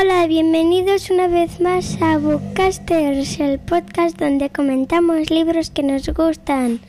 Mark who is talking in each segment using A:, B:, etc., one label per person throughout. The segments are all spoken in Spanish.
A: Hola, bienvenidos una vez más a Bookcasters, el podcast donde comentamos libros que nos gustan.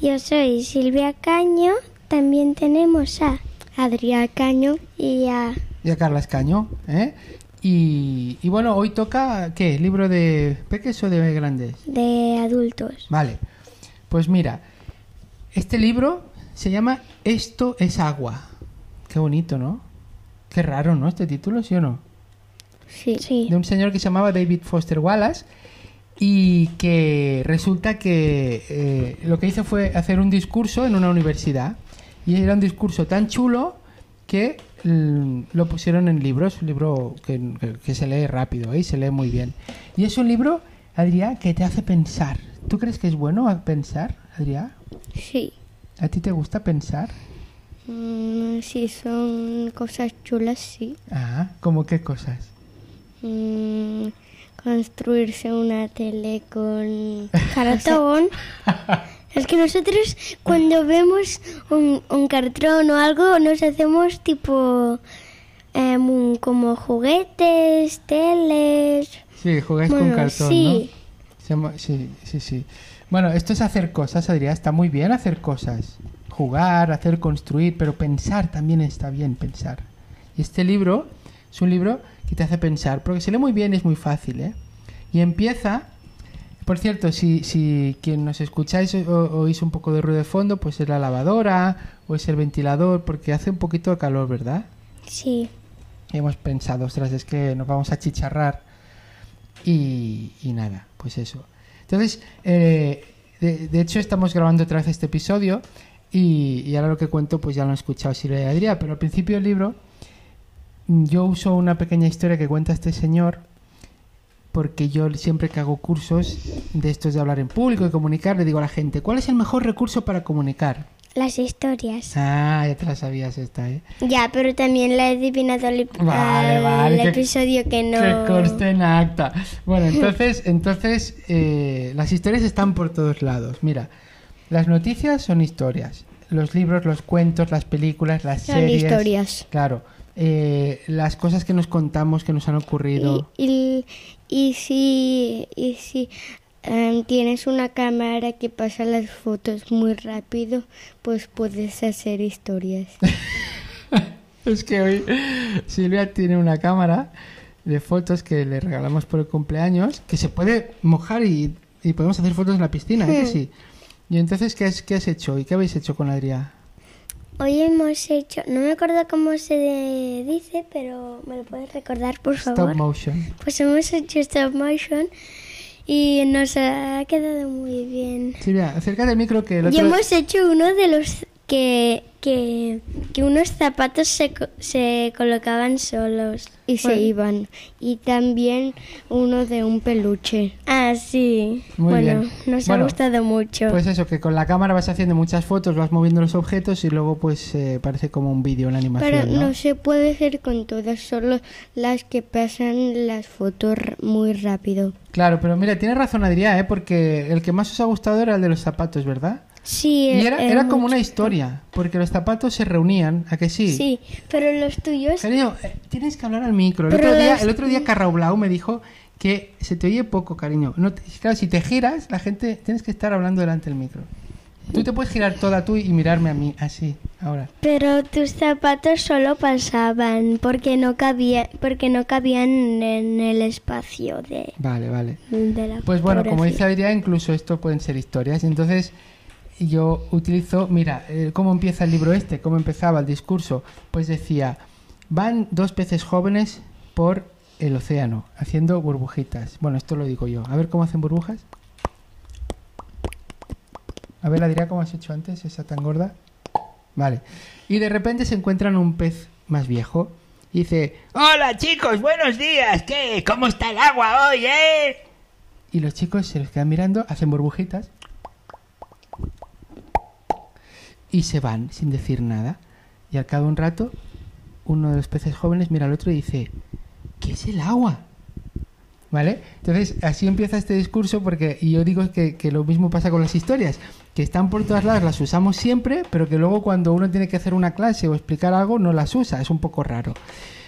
A: Yo soy Silvia Caño, también tenemos a Adrián Caño y a...
B: Y a Carla Escaño, ¿eh? Y, y bueno, hoy toca, ¿qué? ¿Libro de peques o de grandes?
A: de adultos.
B: Vale, pues mira, este libro se llama Esto es agua. Qué bonito, ¿no? Qué raro, ¿no? Este título, ¿sí o no?
A: Sí. sí.
B: de un señor que se llamaba David Foster Wallace y que resulta que eh, lo que hizo fue hacer un discurso en una universidad y era un discurso tan chulo que mm, lo pusieron en libros, un libro que, que- se lee rápido ¿eh? y se lee muy bien. Y es un libro, Adrián, que te hace pensar. ¿Tú crees que es bueno pensar, Adrián?
A: Sí.
B: ¿A ti te gusta pensar?
A: Mm, sí, son cosas chulas, sí.
B: Ah, ¿cómo qué cosas?
A: Mm, construirse una tele con cartón. es que nosotros cuando vemos un, un cartón o algo nos hacemos tipo em, como juguetes, teles.
B: Sí, jugáis con cartón,
A: sí.
B: ¿no? Sí, sí, sí. Bueno, esto es hacer cosas, Adrián. Está muy bien hacer cosas. Jugar, hacer, construir, pero pensar también está bien, pensar. Y este libro es un libro que te hace pensar, porque se lee muy bien es muy fácil, ¿eh? Y empieza... Por cierto, si, si quien nos escucháis o, oís un poco de ruido de fondo, pues es la lavadora o es el ventilador, porque hace un poquito de calor, ¿verdad?
A: Sí.
B: Y hemos pensado, ostras, es que nos vamos a chicharrar. Y, y nada, pues eso. Entonces, eh, de, de hecho, estamos grabando otra vez este episodio. Y, y ahora lo que cuento, pues ya lo han escuchado Silvia y Adrián. Pero al principio del libro, yo uso una pequeña historia que cuenta este señor. Porque yo siempre que hago cursos de estos de hablar en público y comunicar, le digo a la gente, ¿cuál es el mejor recurso para comunicar?
A: Las historias.
B: Ah, ya te la sabías esta, ¿eh?
A: Ya, pero también la he adivinado al,
B: Vale,
A: al
B: vale,
A: episodio que no...
B: Que conste en acta. Bueno, entonces, entonces eh, las historias están por todos lados. Mira, las noticias son historias. Los libros, los cuentos, las películas, las
A: Son
B: series.
A: historias.
B: Claro. Eh, las cosas que nos contamos, que nos han ocurrido.
A: Y, y, y si, y si em, tienes una cámara que pasa las fotos muy rápido, pues puedes hacer historias.
B: Es que hoy Silvia tiene una cámara de fotos que le regalamos por el cumpleaños que se puede mojar y, y podemos hacer fotos en la piscina, ¿eh
A: Hmm.
B: sí? Y entonces, ¿qué has, ¿qué has hecho? ¿Y qué habéis hecho con Adrián?
A: Hoy hemos hecho, no me acuerdo cómo se dice, pero me lo puedes recordar, por
B: Stop
A: favor.
B: motion.
A: Pues hemos hecho stop motion y nos ha quedado muy bien.
B: Silvia, acércate al micro que el
A: Y
B: otro...
A: hemos hecho uno de los que, que, que unos zapatos se, co- se colocaban solos y se
B: Bueno.
A: iban. Y también uno de un peluche. Ah, sí.
B: Muy
A: bueno,
B: bien.
A: nos
B: Bueno,
A: ha gustado mucho.
B: Pues eso, que con la cámara vas haciendo muchas fotos, vas moviendo los objetos y luego pues eh, parece como un vídeo, una animación,
A: Pero
B: ¿no?
A: no se puede hacer con todas, solo las que pasan las fotos muy rápido.
B: Claro, pero mira, tiene razón Adrián, ¿eh? Porque el que más os ha gustado era el de los zapatos, ¿verdad?
A: Sí,
B: Y era, era como
A: mucho.
B: una historia, porque los zapatos se reunían, ¿a que sí?
A: Sí, pero los tuyos...
B: Cariño, eh, tienes que hablar al micro. El
A: Pero
B: otro, día, el otro día Carrao Blau me dijo que se te oye poco, cariño. No te- claro, si te giras, la gente tienes que estar hablando delante del micro. Tú te puedes girar toda tú y mirarme a mí, así, ahora.
A: Pero tus zapatos solo pasaban porque no cabía, porque no cabían en el espacio de,
B: Vale, vale.
A: de la
B: Pues bueno, como dice. Adrián, incluso esto pueden ser historias. Entonces yo utilizo, mira, eh, ¿cómo empieza el libro este? ¿Cómo empezaba el discurso? Pues decía, van dos peces jóvenes por el océano haciendo burbujitas. Bueno, esto lo digo yo. A ver cómo hacen burbujas. A ver, Adrián, ¿cómo has hecho antes esa tan gorda? Vale. Y de repente se encuentran un pez más viejo y dice,
C: Hola chicos, buenos días. ¿Qué? ¿Cómo está el agua hoy, eh?
B: Y los chicos se los quedan mirando, hacen burbujitas y se van sin decir nada. Y al cabo de un rato, uno de los peces jóvenes mira al otro y dice, ¿qué es el agua? ¿Vale? Entonces, así empieza este discurso porque, y yo digo que, lo mismo pasa con las historias, que están por todas lados, las usamos siempre, pero que luego cuando uno tiene que hacer una clase o explicar algo, no las usa, es un poco raro.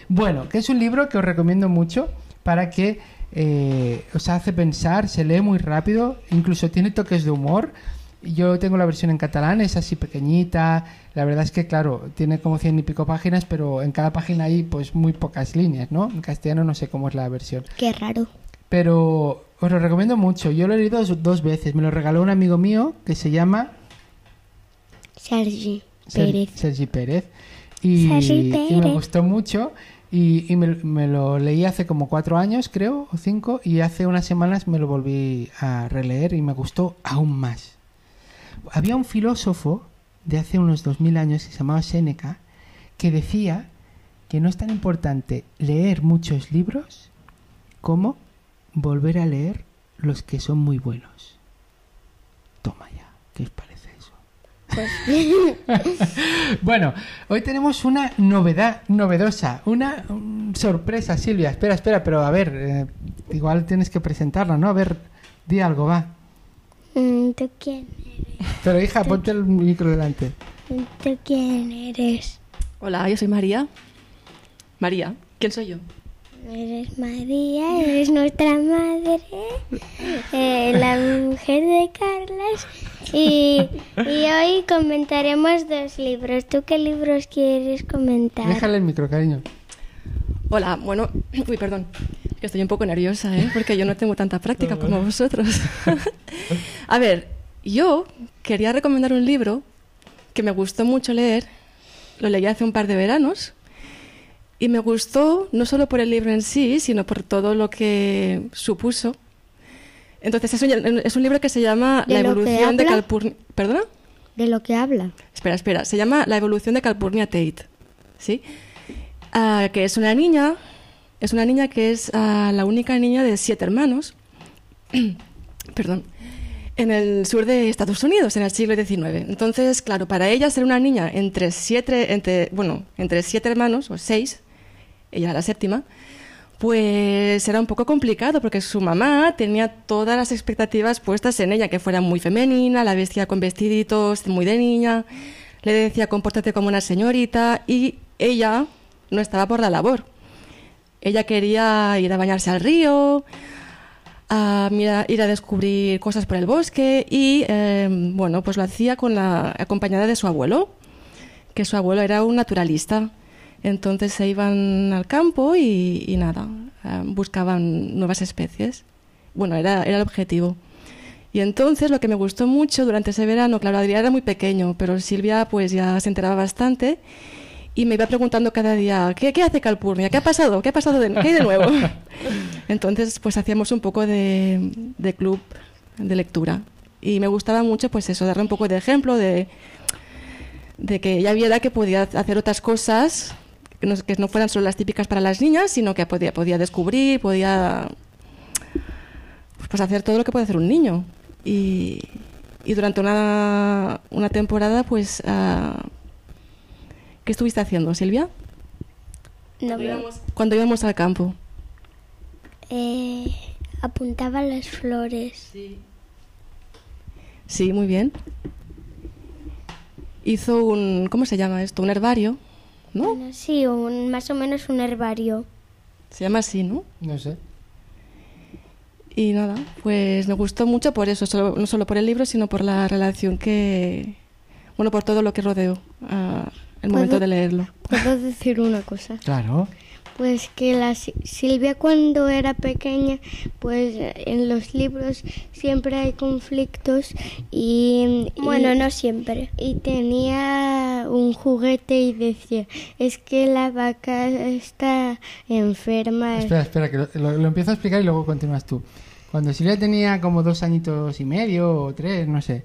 B: Bueno, que es un libro que os recomiendo mucho para que eh, os hace pensar, se lee muy rápido, incluso tiene toques de humor. Yo tengo la versión en catalán, es así pequeñita. La verdad es que, claro, tiene como cien y pico páginas, pero en cada página hay pues muy pocas líneas, ¿no? En castellano no sé cómo es la versión.
A: Qué raro.
B: Pero os lo recomiendo mucho. Yo lo he leído dos, dos veces. Me lo regaló un amigo mío que se llama
A: Sergi
B: Ser-
A: Pérez.
B: Sergi Pérez. Y,
A: Sergi
B: y me gustó mucho. Y, y me, me lo leí hace como cuatro años, creo, o cinco. Y hace unas semanas me lo volví a releer y me gustó aún más. Había un filósofo de hace unos dos mil años que se llamaba Séneca que decía que no es tan importante leer muchos libros como volver a leer los que son muy buenos. Toma ya, ¿qué os parece eso? bueno, hoy tenemos una novedad novedosa, una mm, sorpresa, Silvia. Espera, espera, pero a ver, eh, igual tienes que presentarla, ¿no? A ver, di algo, va.
A: ¿Tú quién
B: Pero hija, ponte el micro delante.
A: ¿Tú quién eres?
D: Hola, yo soy María. María, ¿quién soy yo?
A: Eres María, eres nuestra madre, eh, la mujer de Carlas. Y, y hoy comentaremos dos libros. ¿Tú qué libros quieres comentar?
B: Déjale el micro, cariño.
D: Hola, bueno, uy, perdón, que estoy un poco nerviosa, ¿eh? Porque yo no tengo tanta práctica como vosotros. A ver, yo quería recomendar un libro que me gustó mucho leer, lo leí hace un par de veranos, y me gustó no solo por el libro en sí, sino por todo lo que supuso. Entonces, es un, es un libro que se llama
A: ¿De
D: La evolución de? Calpurnia... ¿Perdona?
A: ¿De lo que habla?
D: Espera, espera. Se llama La evolución de Calpurnia Tate. ¿Sí? Ah, que es una niña. Es una niña que es ah, la única niña de siete hermanos. Perdón. En el sur de Estados Unidos, en el siglo XIX. Entonces, claro, para ella ser una niña entre siete, entre, bueno, entre siete hermanos, o seis, ella era la séptima, pues era un poco complicado porque su mamá tenía todas las expectativas puestas en ella, que fuera muy femenina, la vestía con vestiditos muy de niña, le decía compórtate como una señorita y ella no estaba por la labor. Ella quería ir a bañarse al río, a ir a descubrir cosas por el bosque y eh, bueno, pues lo hacía con la acompañada de su abuelo, que su abuelo era un naturalista. Entonces se iban al campo y, nada, eh, buscaban nuevas especies. Bueno, era, era el objetivo. Y entonces lo que me gustó mucho durante ese verano, claro, Adrián era muy pequeño, pero Silvia pues ya se enteraba bastante y me iba preguntando cada día, ¿qué, qué hace Calpurnia? ¿Qué ha pasado? ¿Qué ha pasado? De, ¿Qué hay de nuevo? Entonces pues hacíamos un poco de, de club de lectura y me gustaba mucho pues eso, darle un poco de ejemplo de, de que ella viera que podía hacer otras cosas que no, que no fueran solo las típicas para las niñas, sino que podía, podía descubrir, podía pues hacer todo lo que puede hacer un niño. Y, y durante una, una temporada, pues, ah, ¿qué estuviste haciendo, Silvia?
A: No,
D: Cuando íbamos, cuando íbamos al campo.
A: eh, apuntaba las flores.
D: Sí, muy bien. Hizo un, ¿cómo se llama esto? Un herbario, ¿no?
A: Bueno, sí, un, más o menos un herbario.
D: Se llama así, ¿no?
B: No sé.
D: Y nada, pues me gustó mucho por eso, solo- no solo por el libro, sino por la relación que, bueno, por todo lo que rodeó ah, el momento
E: ¿Puedo?
D: de leerlo.
E: ¿Puedo decir una cosa?
B: Claro.
E: Pues que la Si- Silvia cuando era pequeña, pues en los libros siempre hay conflictos y, y-
A: Bueno, no siempre.
E: y tenía un juguete y decía, es que la vaca está enferma.
B: Espera, espera, que lo, lo- lo empiezo a explicar y luego continúas tú. Cuando Silvia tenía como dos añitos y medio o tres, no sé,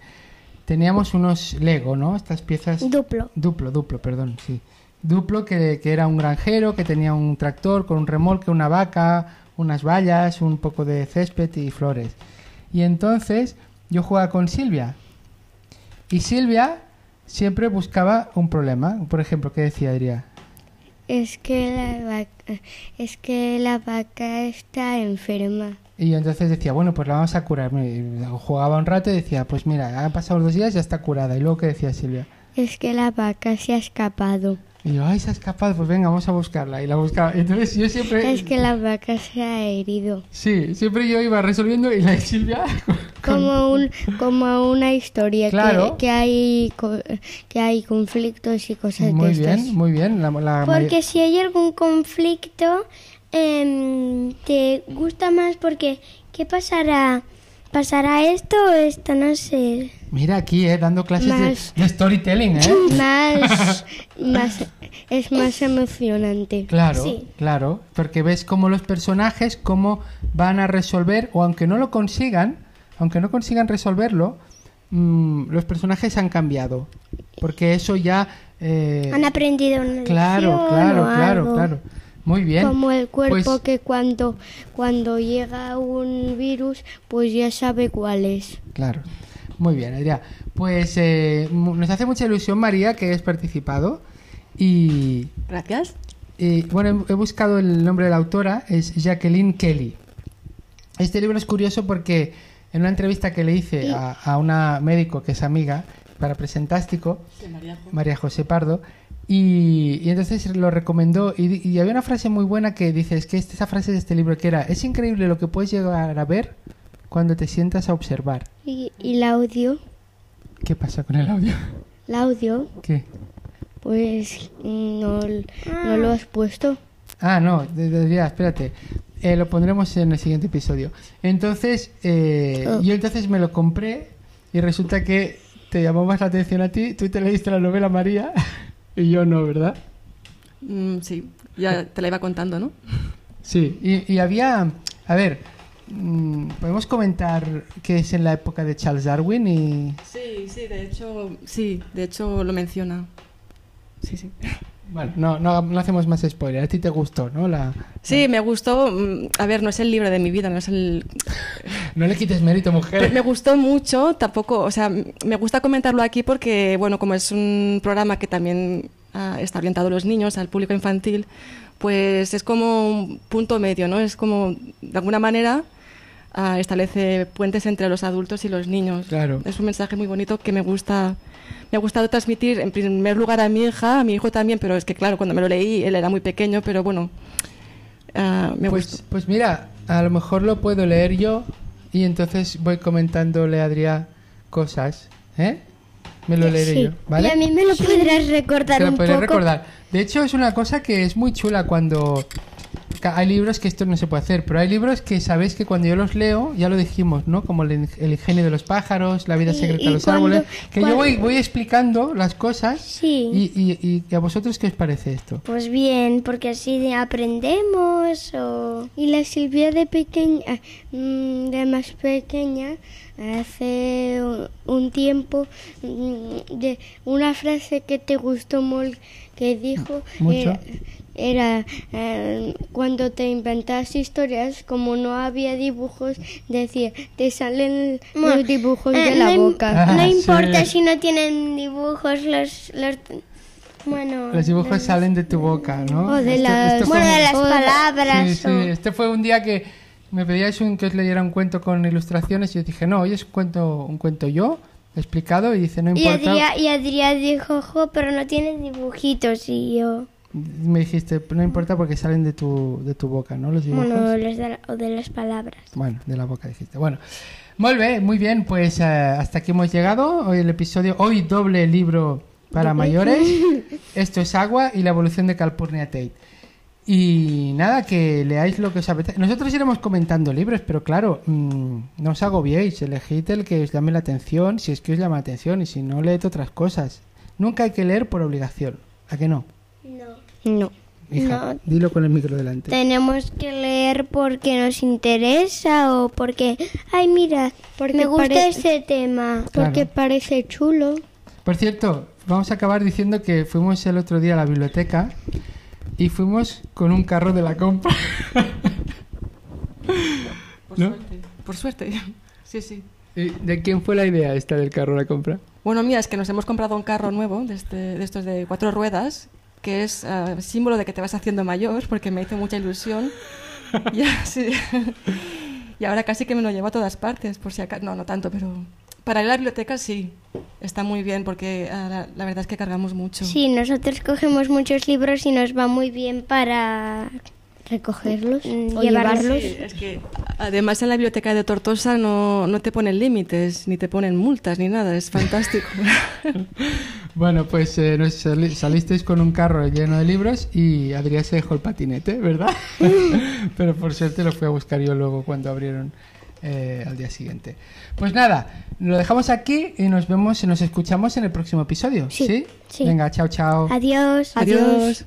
B: teníamos unos Lego, ¿no? Estas piezas...
A: Duplo.
B: Duplo, duplo, perdón, sí. Duplo que, que era un granjero, que tenía un tractor con un remolque, una vaca, unas vallas, un poco de césped y flores. Y entonces yo jugaba con Silvia. Y Silvia siempre buscaba un problema. Por ejemplo, ¿qué decía Adrián?
E: Es que la vaca, es que la vaca está enferma.
B: Y entonces decía, bueno, pues la vamos a curar. Jugaba un rato y decía, pues mira, han pasado dos días, ya está curada. Y luego, ¿qué decía Silvia?
E: Es que la vaca se ha escapado.
B: Y yo, ay, se ha escapado, pues venga, vamos a buscarla. Y la buscaba. Entonces yo siempre...
E: Es que la vaca se ha herido.
B: Sí, siempre yo iba resolviendo y la Silvia... con-
E: Como, un, como una historia
B: Claro.
E: que, que, hay, que hay conflictos y cosas
B: Muy
E: de estas.
B: bien, muy bien. La, la
A: Porque si hay algún conflicto, em, te gusta más porque ¿qué pasará? ¿Pasará esto o esto? No sé.
B: Mira aquí, eh, dando clases de,
E: Más.
B: de storytelling, ¿eh?
E: Más, más, es más emocionante.
B: Claro,
A: Sí.
B: claro, porque ves cómo los personajes, cómo van a resolver, o aunque no lo consigan, aunque no consigan resolverlo, mm, los personajes han cambiado. Porque eso ya... eh,
A: Han aprendido una
B: claro, claro, claro, claro. Muy bien.
E: Como el cuerpo
B: Pues-
E: que cuando, cuando llega un virus, pues ya sabe cuál es.
B: Claro. Muy bien, Adrián. Pues eh, nos hace mucha ilusión, María, que hayas participado. Y,
D: Gracias.
B: y, bueno, he, he buscado el nombre de la autora, es Jacqueline Kelly. Este libro es curioso porque en una entrevista que le hice a, a una médico que es amiga para Presentástico, María José Pardo, y, y entonces lo recomendó. Y, y había una frase muy buena que dice: es que esta- esa frase de este libro que era: Es increíble lo que puedes llegar a ver cuando te sientas a observar.
E: ¿Y, y el audio?
B: ¿Qué pasa con el audio?
E: El audio,
B: ¿Qué?
E: pues no, no lo has puesto.
B: Ah, no, de- de- ya, espérate. Eh, lo pondremos en el siguiente episodio. Entonces, eh,
E: Oh.
B: yo entonces me lo compré y resulta que te llamó más la atención a ti. Tú te leíste la novela María y yo no, ¿verdad?
D: Mm, sí, ya te la iba contando, ¿no?
B: Sí, y, y había, a ver, mm, podemos comentar que es en la época de Charles Darwin y...
D: Sí, sí, de hecho, sí, de hecho lo menciona. Sí, sí.
B: Bueno, no, no, no hacemos más spoiler. A ti te gustó, ¿no? La...
D: Sí, me gustó. mm, A ver, no es el libro de mi vida, no es el.
B: No le quites mérito,
D: Pero
B: mujer.
D: me gustó mucho, tampoco, o sea, me gusta comentarlo aquí porque, bueno, como es un programa que también ah, está orientado a los niños, al público infantil, pues es como un punto medio, ¿no? Es como, de alguna manera, establece puentes entre los adultos y los niños.
B: Claro.
D: Es un mensaje muy bonito que me gusta, me ha gustado transmitir, en primer lugar, a mi hija, a mi hijo también, pero es que, claro, cuando me lo leí, él era muy pequeño, pero bueno, ah, me gustó.
B: Pues, pues mira, a lo mejor lo puedo leer yo y entonces voy comentándole a Adrián cosas, ¿eh? Me lo leeré
E: Sí.
B: yo, ¿vale?
A: Y a mí me lo podrás recordar
B: Te lo
A: un
B: podré
A: poco.
B: recordar. De hecho, es una cosa que es muy chula cuando... Hay libros que esto no se puede hacer, pero hay libros que sabéis que cuando yo los leo, ya lo dijimos, ¿no? Como el, el ingenio de los pájaros, la vida secreta de los
A: cuando-
B: árboles, que yo voy, voy explicando las cosas
A: Sí.
B: y, y- y a vosotros qué os parece esto.
A: Pues bien, porque así de aprendemos o...
E: Y la Silvia de pequeña, mm, de más pequeña, hace un- tiempo, mm, de una frase que te gustó mucho, que dijo,
B: Mucho.
E: Era, eh, cuando te inventas historias, como no había dibujos, decía, te salen
A: Bueno,
E: los dibujos
A: eh,
E: de la
A: no im-
E: boca.
B: Ah,
A: no importa
B: sí.
A: si no tienen dibujos, los... los bueno,
B: Los dibujos
A: los-
B: salen de tu boca, ¿no?
E: O de
B: Esto-
E: las-
B: esto
A: Bueno, de palabras.
B: Sí, sí.
A: o-
B: Este fue un día que me pedíais un, que os leyera un cuento con ilustraciones y yo dije, no, hoy es un cuento, un cuento yo, explicado, y dice, no
A: Y
B: importa.
A: Adrián, y Adrián dijo, jo, pero no tiene dibujitos. Y yo,
B: Me dijiste, no importa porque salen de tu, de tu boca, ¿no? Los dibujos.
A: bueno, los de, la- o de las palabras.
B: Bueno, de la boca dijiste. Bueno, muy bien, muy bien. Pues eh, hasta aquí hemos llegado. Hoy el episodio, hoy doble libro para mayores. Esto es Agua y la evolución de Calpurnia Tate. Y nada, que leáis lo que os apetece. Nosotros iremos comentando libros, pero claro, mm, no os agobiéis. Elegid el que os llame la atención, si es que os llama la atención, y si no, leed otras cosas. Nunca hay que leer por obligación. ¿A que no?
A: No.
E: No.
B: Hija,
A: No.
B: dilo con el micro delante.
A: Tenemos que leer porque nos interesa o porque, ay, mira,
E: Porque
A: me gusta
E: pare-
A: ese tema.
E: Porque parece chulo.
B: Por cierto, vamos a acabar diciendo que fuimos el otro día a la biblioteca y fuimos con un carro de la compra.
D: Por
B: ¿No?
D: suerte. Por suerte. Sí, sí.
B: ¿Y ¿De quién fue la idea esta del carro de la compra?
D: Bueno, mira, es que nos hemos comprado un carro nuevo de, este- de estos de cuatro ruedas, que es ah, símbolo de que te vas haciendo mayor, porque me hizo mucha ilusión. Y ahora casi que me lo llevo a todas partes, por si acaso. No, no tanto, pero Para ir a la biblioteca sí, está muy bien porque ah, la, la verdad es que cargamos mucho.
A: Sí, nosotros cogemos muchos libros y nos va muy bien para
E: Recogerlos
A: Mm,
E: o
A: llevarlos.
E: llevarlos.
D: Sí, es que además en la biblioteca de Tortosa no, no te ponen límites, ni te ponen multas, ni nada, es fantástico.
B: Bueno, pues eh, sali- salisteis con un carro lleno de libros y Adrián se dejó el patinete, ¿verdad? Pero por suerte lo fui a buscar yo luego cuando abrieron eh, al día siguiente. Pues nada, lo dejamos aquí y nos vemos y nos escuchamos en el próximo episodio.
A: Sí, sí.
B: Venga, chao, chao.
A: Adiós.
D: Adiós.